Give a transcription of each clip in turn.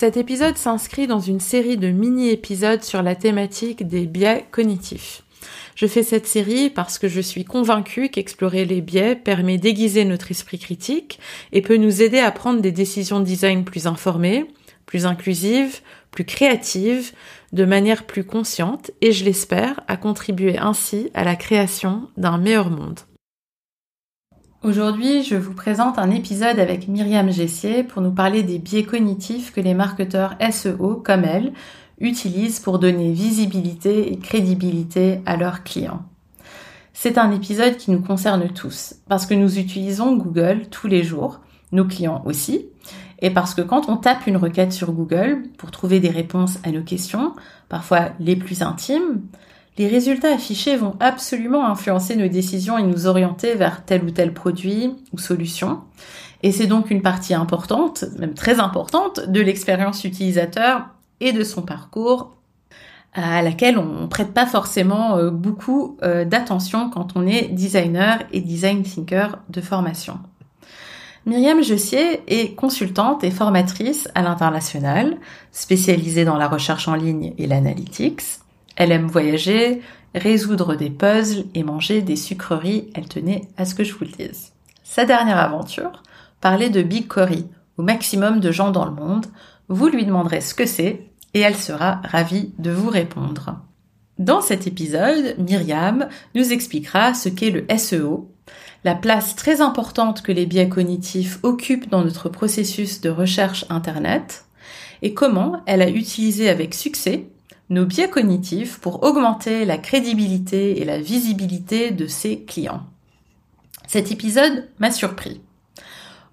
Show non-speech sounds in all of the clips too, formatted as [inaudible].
Cet épisode s'inscrit dans une série de mini-épisodes sur la thématique des biais cognitifs. Je fais cette série parce que je suis convaincue qu'explorer les biais permet d'aiguiser notre esprit critique et peut nous aider à prendre des décisions de design plus informées, plus inclusives, plus créatives, de manière plus consciente et je l'espère à contribuer ainsi à la création d'un meilleur monde. Aujourd'hui, je vous présente un épisode avec Myriam Gessier pour nous parler des biais cognitifs que les marketeurs SEO, comme elle, utilisent pour donner visibilité et crédibilité à leurs clients. C'est un épisode qui nous concerne tous, parce que nous utilisons Google tous les jours, nos clients aussi, et parce que quand on tape une requête sur Google pour trouver des réponses à nos questions, parfois les plus intimes, les résultats affichés vont absolument influencer nos décisions et nous orienter vers tel ou tel produit ou solution. Et c'est donc une partie importante, même très importante, de l'expérience utilisateur et de son parcours à laquelle on ne prête pas forcément euh, beaucoup euh, d'attention quand on est designer et design thinker de formation. Myriam Jessier est consultante et formatrice à l'international, spécialisée dans la recherche en ligne et l'analytics. Elle aime voyager, résoudre des puzzles et manger des sucreries. Elle tenait à ce que je vous le dise. Sa dernière aventure parlait de Big Cory au maximum de gens dans le monde. Vous lui demanderez ce que c'est et elle sera ravie de vous répondre. Dans cet épisode, Myriam nous expliquera ce qu'est le SEO, la place très importante que les biais cognitifs occupent dans notre processus de recherche Internet, et comment elle a utilisé avec succès nos biais cognitifs pour augmenter la crédibilité et la visibilité de ses clients. Cet épisode m'a surpris.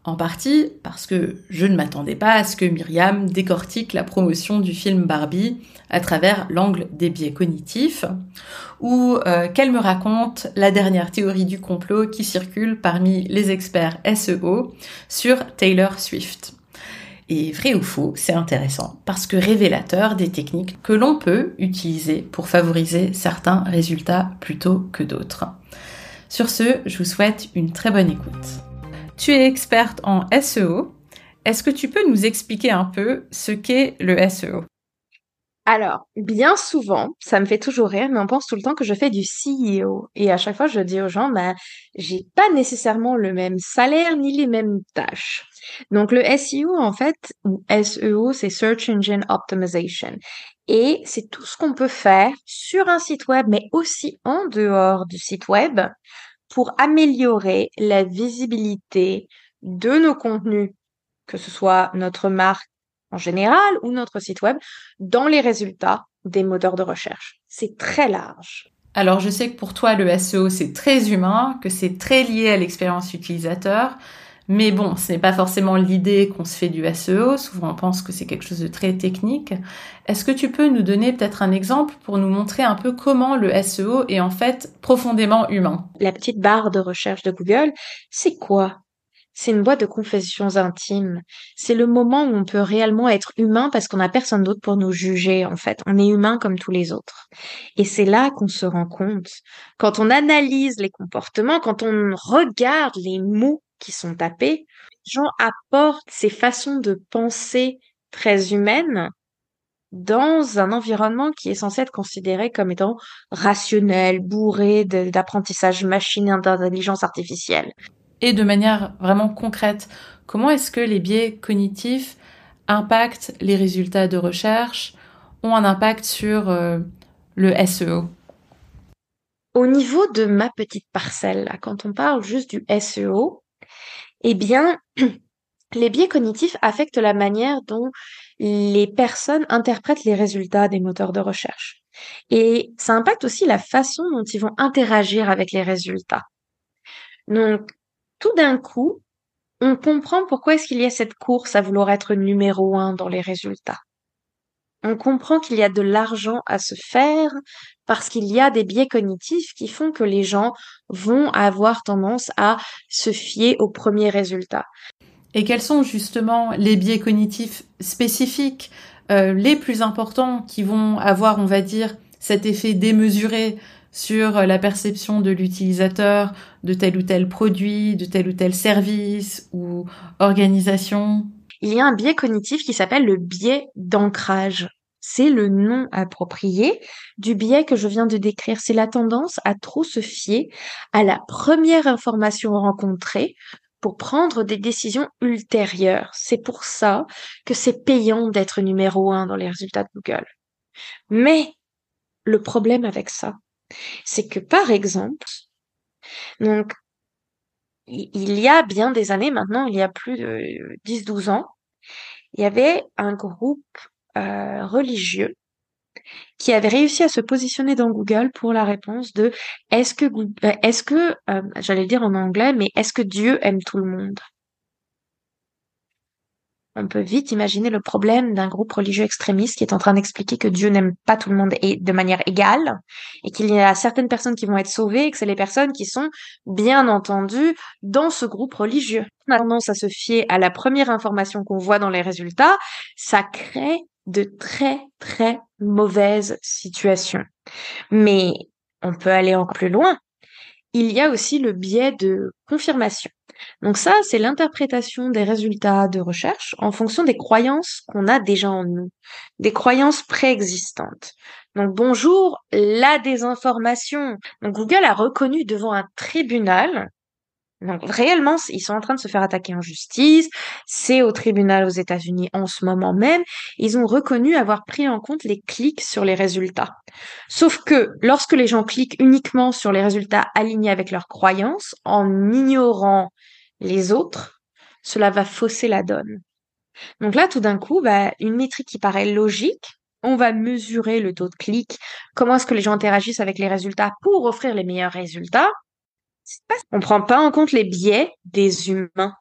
En partie parce que je ne m'attendais pas à ce que Myriam décortique la promotion du film Barbie à travers l'angle des biais cognitifs, ou euh, qu'elle me raconte la dernière théorie du complot qui circule parmi les experts SEO sur Taylor Swift. Et vrai ou faux, c'est intéressant parce que révélateur des techniques que l'on peut utiliser pour favoriser certains résultats plutôt que d'autres. Sur ce, je vous souhaite une très bonne écoute. Tu es experte en SEO. Est-ce que tu peux nous expliquer un peu ce qu'est le SEO alors, bien souvent, ça me fait toujours rire, mais on pense tout le temps que je fais du CEO. Et à chaque fois, je dis aux gens, bah, j'ai pas nécessairement le même salaire ni les mêmes tâches. Donc, le SEO, en fait, ou SEO, c'est Search Engine Optimization. Et c'est tout ce qu'on peut faire sur un site web, mais aussi en dehors du site web pour améliorer la visibilité de nos contenus, que ce soit notre marque en général ou notre site web dans les résultats des moteurs de recherche. C'est très large. Alors je sais que pour toi le SEO c'est très humain, que c'est très lié à l'expérience utilisateur, mais bon, ce n'est pas forcément l'idée qu'on se fait du SEO, souvent on pense que c'est quelque chose de très technique. Est-ce que tu peux nous donner peut-être un exemple pour nous montrer un peu comment le SEO est en fait profondément humain? La petite barre de recherche de Google, c'est quoi? C'est une boîte de confessions intimes. C'est le moment où on peut réellement être humain parce qu'on n'a personne d'autre pour nous juger, en fait. On est humain comme tous les autres. Et c'est là qu'on se rend compte. Quand on analyse les comportements, quand on regarde les mots qui sont tapés, les gens apportent ces façons de penser très humaines dans un environnement qui est censé être considéré comme étant rationnel, bourré d'apprentissage machine et d'intelligence artificielle et de manière vraiment concrète, comment est-ce que les biais cognitifs impactent les résultats de recherche, ont un impact sur euh, le SEO Au niveau de ma petite parcelle, quand on parle juste du SEO, eh bien, [clears throat] les biais cognitifs affectent la manière dont les personnes interprètent les résultats des moteurs de recherche. Et ça impacte aussi la façon dont ils vont interagir avec les résultats. Donc, tout d'un coup, on comprend pourquoi est-ce qu'il y a cette course à vouloir être numéro un dans les résultats. On comprend qu'il y a de l'argent à se faire parce qu'il y a des biais cognitifs qui font que les gens vont avoir tendance à se fier aux premiers résultats. Et quels sont justement les biais cognitifs spécifiques, euh, les plus importants, qui vont avoir, on va dire, cet effet démesuré sur la perception de l'utilisateur de tel ou tel produit, de tel ou tel service ou organisation Il y a un biais cognitif qui s'appelle le biais d'ancrage. C'est le nom approprié du biais que je viens de décrire. C'est la tendance à trop se fier à la première information rencontrée pour prendre des décisions ultérieures. C'est pour ça que c'est payant d'être numéro un dans les résultats de Google. Mais le problème avec ça, c'est que par exemple, donc, il y a bien des années maintenant, il y a plus de 10-12 ans, il y avait un groupe euh, religieux qui avait réussi à se positionner dans Google pour la réponse de est-ce que euh, est-ce que euh, j'allais dire en anglais mais est-ce que Dieu aime tout le monde? On peut vite imaginer le problème d'un groupe religieux extrémiste qui est en train d'expliquer que Dieu n'aime pas tout le monde et de manière égale et qu'il y a certaines personnes qui vont être sauvées et que c'est les personnes qui sont bien entendu dans ce groupe religieux. On a tendance à se fier à la première information qu'on voit dans les résultats, ça crée de très très mauvaises situations. Mais on peut aller encore plus loin. Il y a aussi le biais de confirmation. Donc ça, c'est l'interprétation des résultats de recherche en fonction des croyances qu'on a déjà en nous, des croyances préexistantes. Donc bonjour, la désinformation. Donc Google a reconnu devant un tribunal donc réellement, ils sont en train de se faire attaquer en justice. C'est au tribunal aux États-Unis en ce moment même. Ils ont reconnu avoir pris en compte les clics sur les résultats. Sauf que lorsque les gens cliquent uniquement sur les résultats alignés avec leurs croyances, en ignorant les autres, cela va fausser la donne. Donc là, tout d'un coup, bah, une métrique qui paraît logique, on va mesurer le taux de clic, comment est-ce que les gens interagissent avec les résultats pour offrir les meilleurs résultats. On ne prend pas en compte les biais des humains.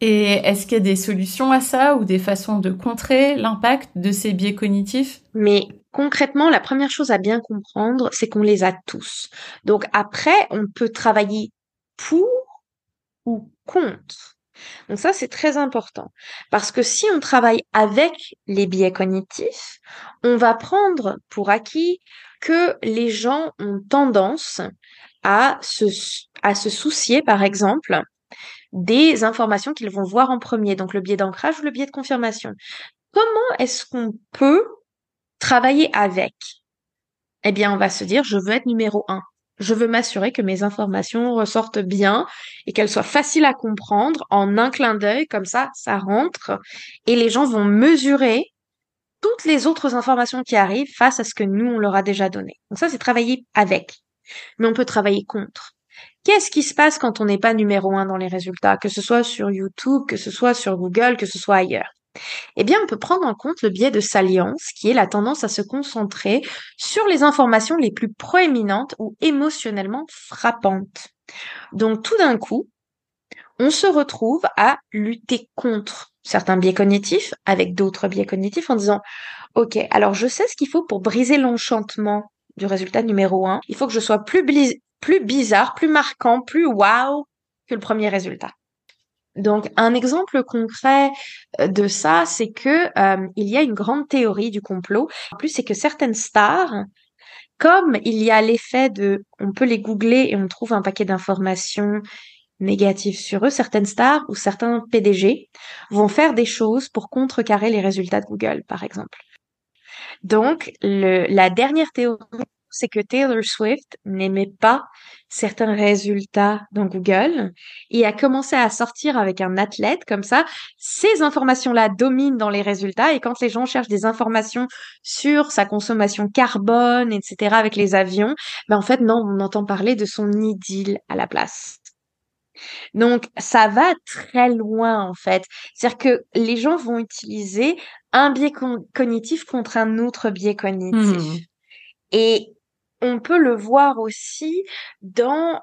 Et est-ce qu'il y a des solutions à ça ou des façons de contrer l'impact de ces biais cognitifs? Mais concrètement, la première chose à bien comprendre, c'est qu'on les a tous. Donc après, on peut travailler pour ou contre. Donc ça, c'est très important. Parce que si on travaille avec les biais cognitifs, on va prendre pour acquis que les gens ont tendance à se, à soucier, par exemple, des informations qu'ils vont voir en premier, donc le biais d'ancrage ou le biais de confirmation. Comment est-ce qu'on peut travailler avec? Eh bien, on va se dire, je veux être numéro un. Je veux m'assurer que mes informations ressortent bien et qu'elles soient faciles à comprendre en un clin d'œil, comme ça, ça rentre et les gens vont mesurer toutes les autres informations qui arrivent face à ce que nous, on leur a déjà donné. Donc ça, c'est travailler avec mais on peut travailler contre. Qu'est-ce qui se passe quand on n'est pas numéro un dans les résultats, que ce soit sur YouTube, que ce soit sur Google, que ce soit ailleurs? Eh bien, on peut prendre en compte le biais de salience, qui est la tendance à se concentrer sur les informations les plus proéminentes ou émotionnellement frappantes. Donc, tout d'un coup, on se retrouve à lutter contre certains biais cognitifs avec d'autres biais cognitifs en disant, OK, alors je sais ce qu'il faut pour briser l'enchantement du résultat numéro 1. Il faut que je sois plus, plus bizarre, plus marquant, plus wow que le premier résultat. Donc un exemple concret euh, de ça, c'est que euh, il y a une grande théorie du complot. En plus, c'est que certaines stars, comme il y a l'effet de, on peut les googler et on trouve un paquet d'informations négatives sur eux, certaines stars ou certains PDG vont faire des choses pour contrecarrer les résultats de Google, par exemple. Donc, la dernière théorie, c'est que Taylor Swift n'aimait pas certains résultats dans Google et a commencé à sortir avec un athlète comme ça. Ces informations-là dominent dans les résultats et quand les gens cherchent des informations sur sa consommation carbone, etc., avec les avions, ben en fait, non, on entend parler de son idylle à la place. Donc, ça va très loin, en fait. C'est-à-dire que les gens vont utiliser un biais cognitif contre un autre biais cognitif. Mmh. Et on peut le voir aussi dans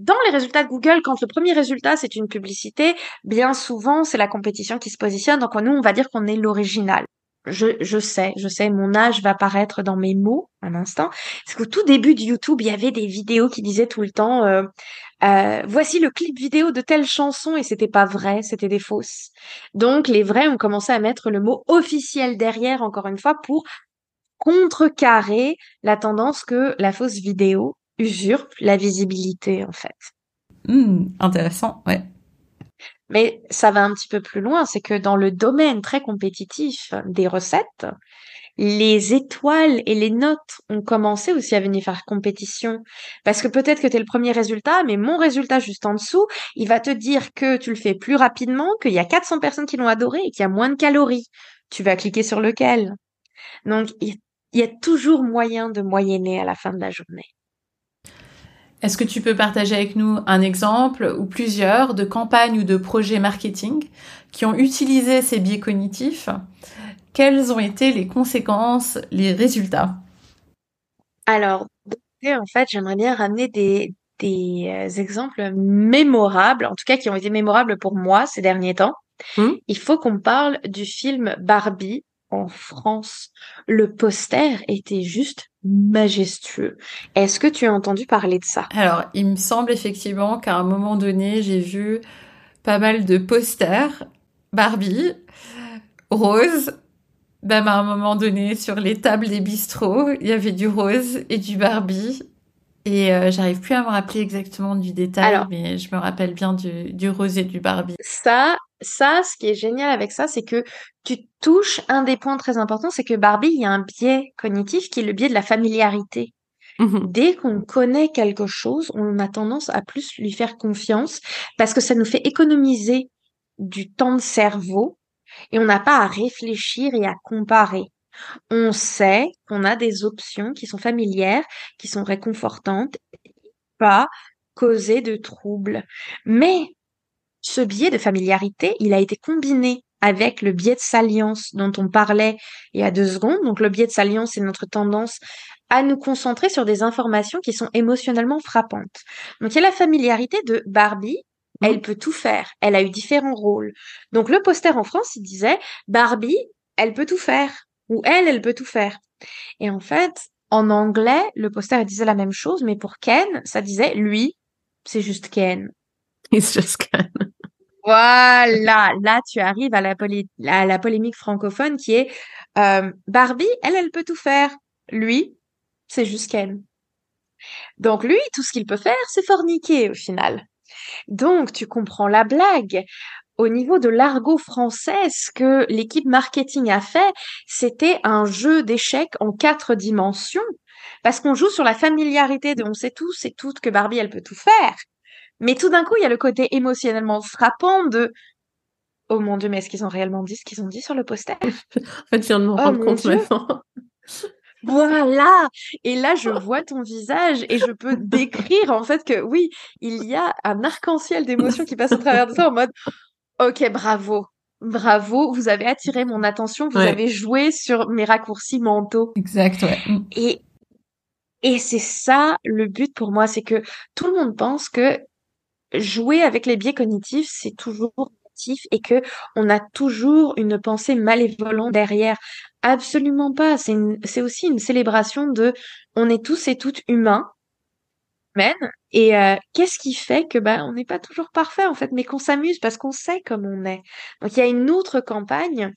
dans les résultats de Google, quand le premier résultat c'est une publicité, bien souvent c'est la compétition qui se positionne. Donc nous, on va dire qu'on est l'original. Je, je sais, je sais, mon âge va paraître dans mes mots un instant. Parce qu'au tout début de YouTube, il y avait des vidéos qui disaient tout le temps euh, euh, voici le clip vidéo de telle chanson et c'était pas vrai, c'était des fausses. Donc les vrais ont commencé à mettre le mot officiel derrière encore une fois pour contrecarrer la tendance que la fausse vidéo usurpe la visibilité en fait. Hmm, intéressant, ouais. Mais ça va un petit peu plus loin, c'est que dans le domaine très compétitif des recettes, les étoiles et les notes ont commencé aussi à venir faire compétition. Parce que peut-être que tu es le premier résultat, mais mon résultat juste en dessous, il va te dire que tu le fais plus rapidement, qu'il y a 400 personnes qui l'ont adoré et qu'il y a moins de calories. Tu vas cliquer sur lequel? Donc, il y a toujours moyen de moyenner à la fin de la journée. Est-ce que tu peux partager avec nous un exemple ou plusieurs de campagnes ou de projets marketing qui ont utilisé ces biais cognitifs? Quelles ont été les conséquences, les résultats? Alors, en fait, j'aimerais bien ramener des, des euh, exemples mémorables, en tout cas qui ont été mémorables pour moi ces derniers temps. Hmm? Il faut qu'on parle du film Barbie en France. Le poster était juste majestueux. Est-ce que tu as entendu parler de ça? Alors, il me semble effectivement qu'à un moment donné, j'ai vu pas mal de posters Barbie rose même à un moment donné, sur les tables des bistrots, il y avait du rose et du Barbie. Et euh, j'arrive plus à me rappeler exactement du détail, mais je me rappelle bien du, du rose et du Barbie. Ça, ça, ce qui est génial avec ça, c'est que tu touches un des points très importants, c'est que Barbie, il y a un biais cognitif qui est le biais de la familiarité. Mmh Dès qu'on connaît quelque chose, on a tendance à plus lui faire confiance parce que ça nous fait économiser du temps de cerveau et on n'a pas à réfléchir et à comparer. On sait qu'on a des options qui sont familières, qui sont réconfortantes, pas causer de troubles. Mais ce biais de familiarité, il a été combiné avec le biais de salience dont on parlait il y a deux secondes. Donc le biais de salience, c'est notre tendance à nous concentrer sur des informations qui sont émotionnellement frappantes. Donc il y a la familiarité de Barbie elle peut tout faire. Elle a eu différents rôles. Donc le poster en France, il disait Barbie, elle peut tout faire. Ou elle, elle peut tout faire. Et en fait, en anglais, le poster disait la même chose, mais pour Ken, ça disait lui, c'est juste Ken. [laughs] It's just Ken. Voilà, là tu arrives à la, la polémique francophone qui est euh, Barbie, elle, elle peut tout faire. Lui, c'est juste Ken. Donc lui, tout ce qu'il peut faire, c'est forniquer au final. Donc, tu comprends la blague. Au niveau de l'argot français, ce que l'équipe marketing a fait, c'était un jeu d'échecs en quatre dimensions. Parce qu'on joue sur la familiarité de on sait tous et toutes que Barbie, elle peut tout faire. Mais tout d'un coup, il y a le côté émotionnellement frappant de Oh mon dieu, mais est-ce qu'ils ont réellement dit ce qu'ils ont dit sur le poster? En fait, je viens de me rendre compte maintenant. Voilà. Et là, je vois ton visage et je peux décrire en fait que oui, il y a un arc-en-ciel d'émotions qui passe au travers de ça en mode OK, bravo. Bravo, vous avez attiré mon attention, vous avez joué sur mes raccourcis mentaux. Exact, ouais. Et et c'est ça le but pour moi, c'est que tout le monde pense que jouer avec les biais cognitifs, c'est toujours et que on a toujours une pensée malévolente derrière. Absolument pas. C'est aussi une célébration de on est tous et toutes humains. Et euh, qu'est-ce qui fait que ben on n'est pas toujours parfait en fait, mais qu'on s'amuse parce qu'on sait comme on est. Donc il y a une autre campagne,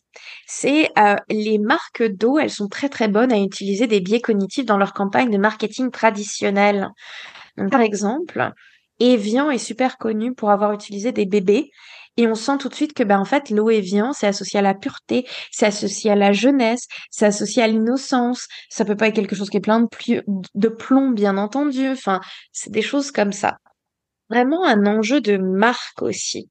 c'est euh, les marques d'eau, elles sont très très bonnes à utiliser des biais cognitifs dans leur campagne de marketing traditionnel. Donc par exemple, Evian est super connu pour avoir utilisé des bébés et on sent tout de suite que ben en fait l'eau Evian c'est associé à la pureté, c'est associé à la jeunesse, c'est associé à l'innocence. Ça peut pas être quelque chose qui est plein de, de plomb bien entendu. Enfin, c'est des choses comme ça. Vraiment un enjeu de marque aussi.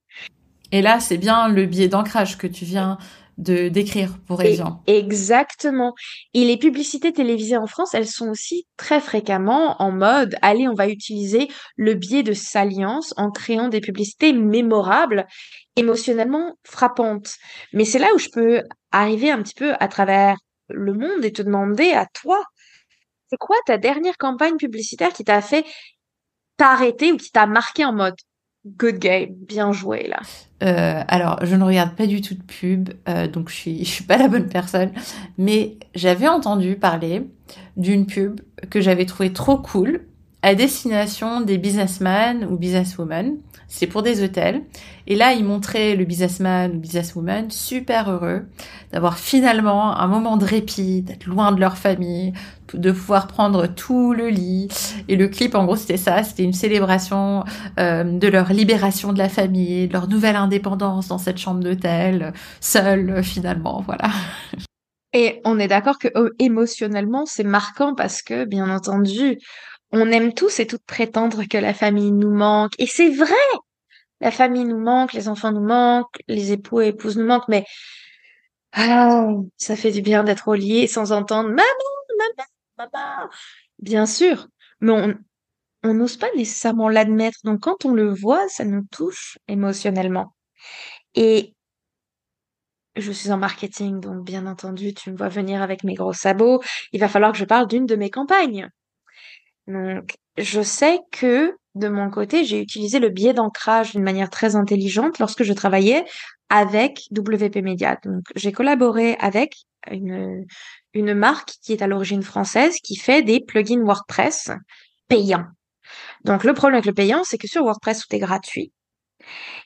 Et là, c'est bien le biais d'ancrage que tu viens de d'écrire pour Evian. Exactement. Et les publicités télévisées en France, elles sont aussi très fréquemment en mode allez, on va utiliser le biais de salience en créant des publicités mémorables, émotionnellement frappantes. Mais c'est là où je peux arriver un petit peu à travers le monde et te demander à toi, c'est quoi ta dernière campagne publicitaire qui t'a fait t'a arrêté ou qui t'a marqué en mode? Good game, bien joué là euh, alors, je ne regarde pas du tout de pub, euh, donc je suis, [laughs] je suis pas la bonne personne. Mais j'avais entendu parler d'une pub que j'avais trouvé trop cool à destination des businessmen ou businesswomen. C'est pour des hôtels. Et là, il montrait le businessman ou businesswoman super heureux d'avoir finalement un moment de répit, d'être loin de leur famille, de pouvoir prendre tout le lit. Et le clip, en gros, c'était ça. C'était une célébration euh, de leur libération de la famille, de leur nouvelle indépendance dans cette chambre d'hôtel, seule finalement. Voilà. Et on est d'accord que euh, émotionnellement, c'est marquant parce que, bien entendu, on aime tous et toutes prétendre que la famille nous manque. Et c'est vrai! La famille nous manque, les enfants nous manquent, les époux et épouses nous manquent, mais ah, ça fait du bien d'être lit sans entendre maman, maman, maman. Bien sûr, mais on n'ose pas nécessairement l'admettre. Donc quand on le voit, ça nous touche émotionnellement. Et je suis en marketing, donc bien entendu, tu me vois venir avec mes gros sabots. Il va falloir que je parle d'une de mes campagnes. Donc, je sais que de mon côté, j'ai utilisé le biais d'ancrage d'une manière très intelligente lorsque je travaillais avec WP Media. Donc, j'ai collaboré avec une, une marque qui est à l'origine française qui fait des plugins WordPress payants. Donc, le problème avec le payant, c'est que sur WordPress, tout est gratuit.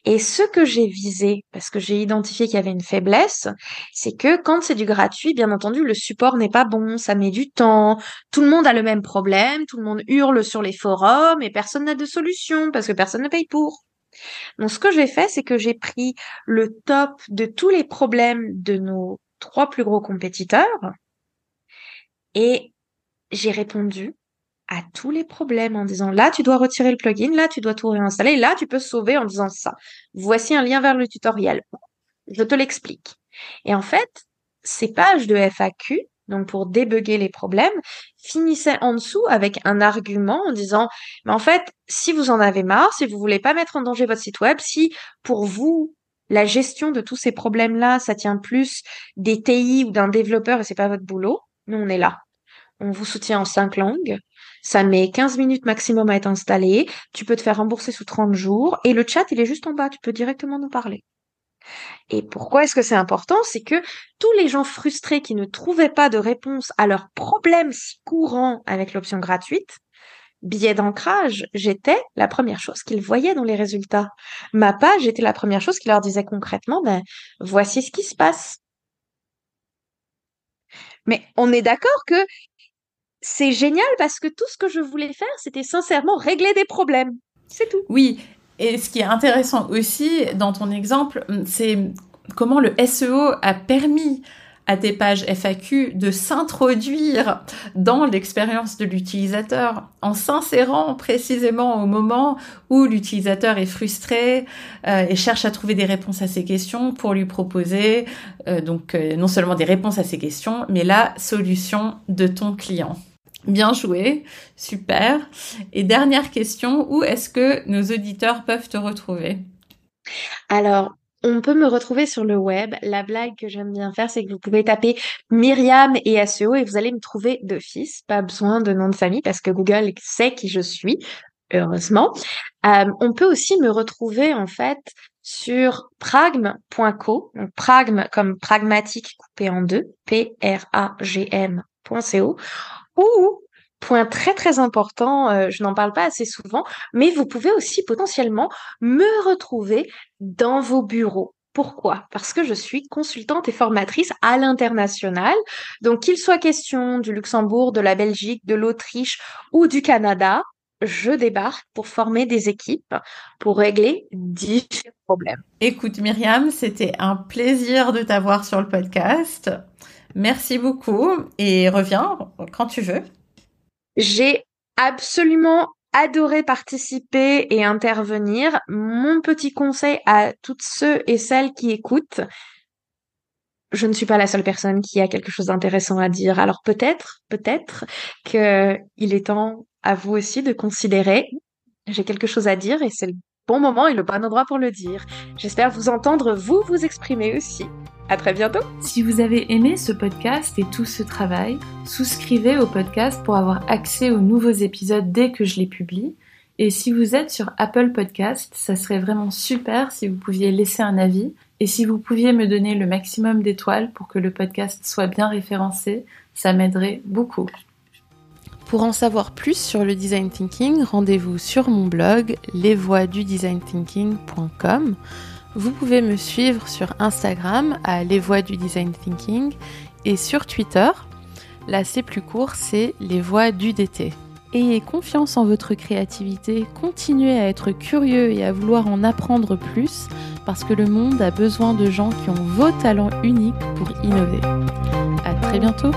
Et ce que j'ai visé, parce que j'ai identifié qu'il y avait une faiblesse, c'est que quand c'est du gratuit, bien entendu, le support n'est pas bon, ça met du temps, tout le monde a le même problème, tout le monde hurle sur les forums et personne n'a de solution parce que personne ne paye pour. Donc ce que j'ai fait, c'est que j'ai pris le top de tous les problèmes de nos trois plus gros compétiteurs et j'ai répondu à tous les problèmes en disant là tu dois retirer le plugin, là tu dois tout réinstaller, là tu peux sauver en disant ça. Voici un lien vers le tutoriel. Je te l'explique. Et en fait, ces pages de FAQ, donc pour débugger les problèmes, finissaient en dessous avec un argument en disant mais en fait, si vous en avez marre, si vous voulez pas mettre en danger votre site web, si pour vous la gestion de tous ces problèmes-là, ça tient plus des TI ou d'un développeur et c'est pas votre boulot, nous on est là. On vous soutient en cinq langues. Ça met 15 minutes maximum à être installé. Tu peux te faire rembourser sous 30 jours. Et le chat, il est juste en bas. Tu peux directement nous parler. Et pourquoi est-ce que c'est important? C'est que tous les gens frustrés qui ne trouvaient pas de réponse à leurs problèmes si courants avec l'option gratuite, billet d'ancrage, j'étais la première chose qu'ils voyaient dans les résultats. Ma page était la première chose qui leur disait concrètement, ben, voici ce qui se passe. Mais on est d'accord que c'est génial parce que tout ce que je voulais faire, c'était sincèrement régler des problèmes. C'est tout. Oui, et ce qui est intéressant aussi dans ton exemple, c'est comment le SEO a permis à tes pages FAQ de s'introduire dans l'expérience de l'utilisateur en s'insérant précisément au moment où l'utilisateur est frustré euh, et cherche à trouver des réponses à ses questions pour lui proposer euh, donc euh, non seulement des réponses à ses questions mais la solution de ton client. Bien joué, super. Et dernière question, où est-ce que nos auditeurs peuvent te retrouver? Alors, on peut me retrouver sur le web. La blague que j'aime bien faire, c'est que vous pouvez taper Myriam et SEO et vous allez me trouver d'office. Pas besoin de nom de famille parce que Google sait qui je suis, heureusement. Euh, on peut aussi me retrouver en fait sur pragm.co, donc pragm comme pragmatique coupé en deux, P-R-A-G-M.co, ou, point très très important, euh, je n'en parle pas assez souvent, mais vous pouvez aussi potentiellement me retrouver dans vos bureaux. Pourquoi? Parce que je suis consultante et formatrice à l'international. Donc qu'il soit question du Luxembourg, de la Belgique, de l'Autriche ou du Canada, je débarque pour former des équipes pour régler différents problèmes. Écoute Myriam, c'était un plaisir de t'avoir sur le podcast. Merci beaucoup et reviens quand tu veux. J'ai absolument adoré participer et intervenir. Mon petit conseil à toutes ceux et celles qui écoutent, je ne suis pas la seule personne qui a quelque chose d'intéressant à dire. Alors peut-être, peut-être qu'il est temps à vous aussi de considérer j'ai quelque chose à dire et c'est le bon moment et le bon endroit pour le dire. J'espère vous entendre vous vous exprimer aussi. À très bientôt. Si vous avez aimé ce podcast et tout ce travail, souscrivez au podcast pour avoir accès aux nouveaux épisodes dès que je les publie. Et si vous êtes sur Apple Podcast, ça serait vraiment super si vous pouviez laisser un avis et si vous pouviez me donner le maximum d'étoiles pour que le podcast soit bien référencé, ça m'aiderait beaucoup. Pour en savoir plus sur le design thinking, rendez-vous sur mon blog lesvoixdudesignThinking.com. Vous pouvez me suivre sur Instagram à Les Voix du Design Thinking et sur Twitter. Là, c'est plus court, c'est Les Voix du DT. Ayez confiance en votre créativité, continuez à être curieux et à vouloir en apprendre plus parce que le monde a besoin de gens qui ont vos talents uniques pour innover. À très bientôt!